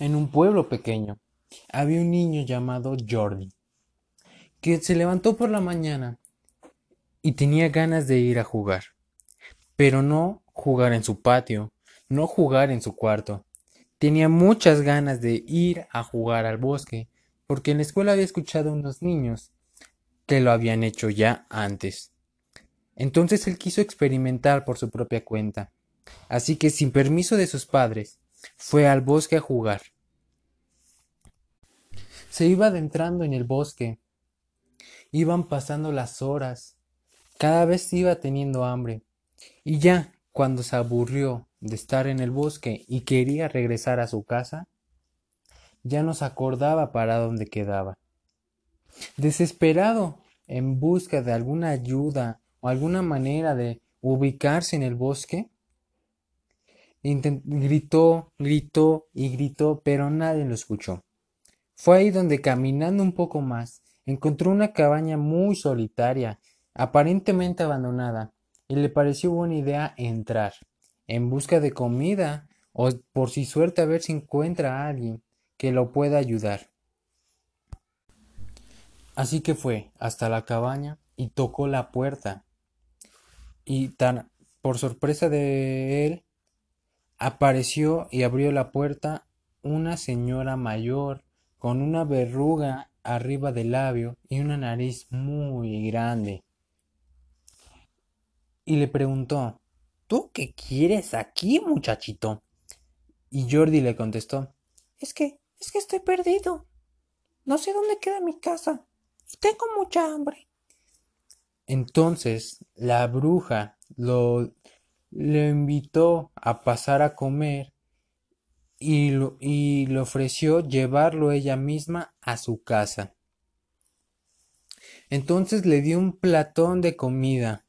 En un pueblo pequeño había un niño llamado Jordi, que se levantó por la mañana y tenía ganas de ir a jugar, pero no jugar en su patio, no jugar en su cuarto. Tenía muchas ganas de ir a jugar al bosque, porque en la escuela había escuchado a unos niños que lo habían hecho ya antes. Entonces él quiso experimentar por su propia cuenta. Así que sin permiso de sus padres, fue al bosque a jugar. Se iba adentrando en el bosque. Iban pasando las horas. Cada vez iba teniendo hambre. Y ya, cuando se aburrió de estar en el bosque y quería regresar a su casa, ya no se acordaba para dónde quedaba. Desesperado, en busca de alguna ayuda o alguna manera de ubicarse en el bosque, gritó, gritó y gritó, pero nadie lo escuchó. Fue ahí donde caminando un poco más, encontró una cabaña muy solitaria, aparentemente abandonada, y le pareció buena idea entrar, en busca de comida, o por si suerte a ver si encuentra a alguien que lo pueda ayudar. Así que fue hasta la cabaña y tocó la puerta. Y tan por sorpresa de él, apareció y abrió la puerta una señora mayor con una verruga arriba del labio y una nariz muy grande. Y le preguntó ¿Tú qué quieres aquí, muchachito? Y Jordi le contestó Es que, es que estoy perdido. No sé dónde queda mi casa. Y tengo mucha hambre. Entonces la bruja lo le invitó a pasar a comer y, y le ofreció llevarlo ella misma a su casa. Entonces le dio un platón de comida,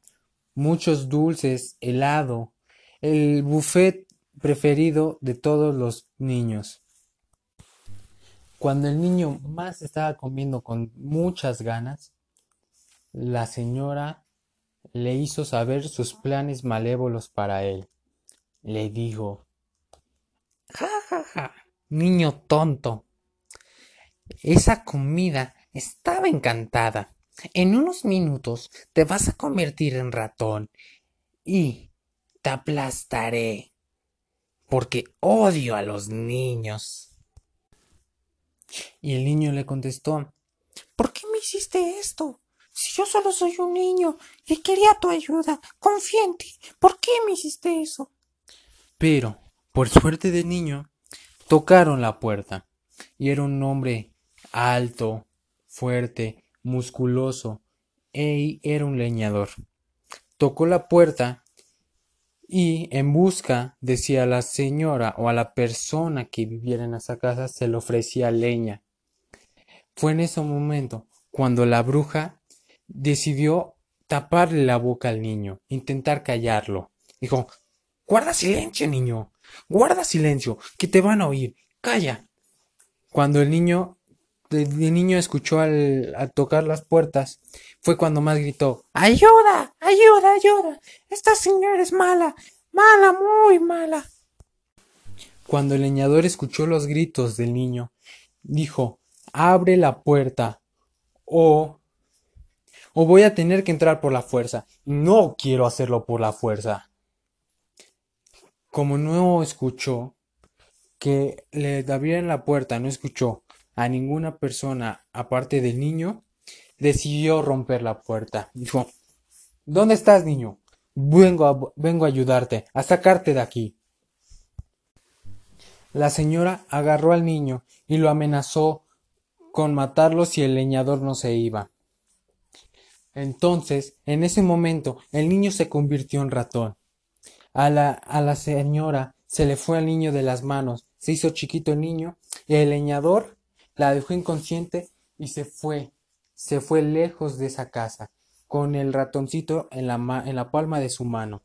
muchos dulces, helado, el buffet preferido de todos los niños. Cuando el niño más estaba comiendo con muchas ganas, la señora le hizo saber sus planes malévolos para él. Le dijo Ja, ja, ja, niño tonto. Esa comida estaba encantada. En unos minutos te vas a convertir en ratón y te aplastaré porque odio a los niños. Y el niño le contestó ¿Por qué me hiciste esto? Si yo solo soy un niño y quería tu ayuda, confía en ti. ¿Por qué me hiciste eso? Pero, por suerte del niño, tocaron la puerta y era un hombre alto, fuerte, musculoso, e era un leñador. Tocó la puerta y en busca decía a la señora o a la persona que viviera en esa casa se le ofrecía leña. Fue en ese momento cuando la bruja decidió taparle la boca al niño, intentar callarlo. Dijo, guarda silencio, niño, guarda silencio, que te van a oír, calla. Cuando el niño, el, niño escuchó al, al tocar las puertas, fue cuando más gritó, ayuda, ayuda, ayuda, esta señora es mala, mala, muy mala. Cuando el leñador escuchó los gritos del niño, dijo, abre la puerta o o voy a tener que entrar por la fuerza. No quiero hacerlo por la fuerza. Como no escuchó que le abrieran la puerta, no escuchó a ninguna persona aparte del niño, decidió romper la puerta. Dijo, ¿dónde estás, niño? Vengo a, vengo a ayudarte, a sacarte de aquí. La señora agarró al niño y lo amenazó con matarlo si el leñador no se iba. Entonces, en ese momento, el niño se convirtió en ratón. A la, a la señora se le fue al niño de las manos, se hizo chiquito el niño, y el leñador la dejó inconsciente y se fue, se fue lejos de esa casa, con el ratoncito en la, en la palma de su mano.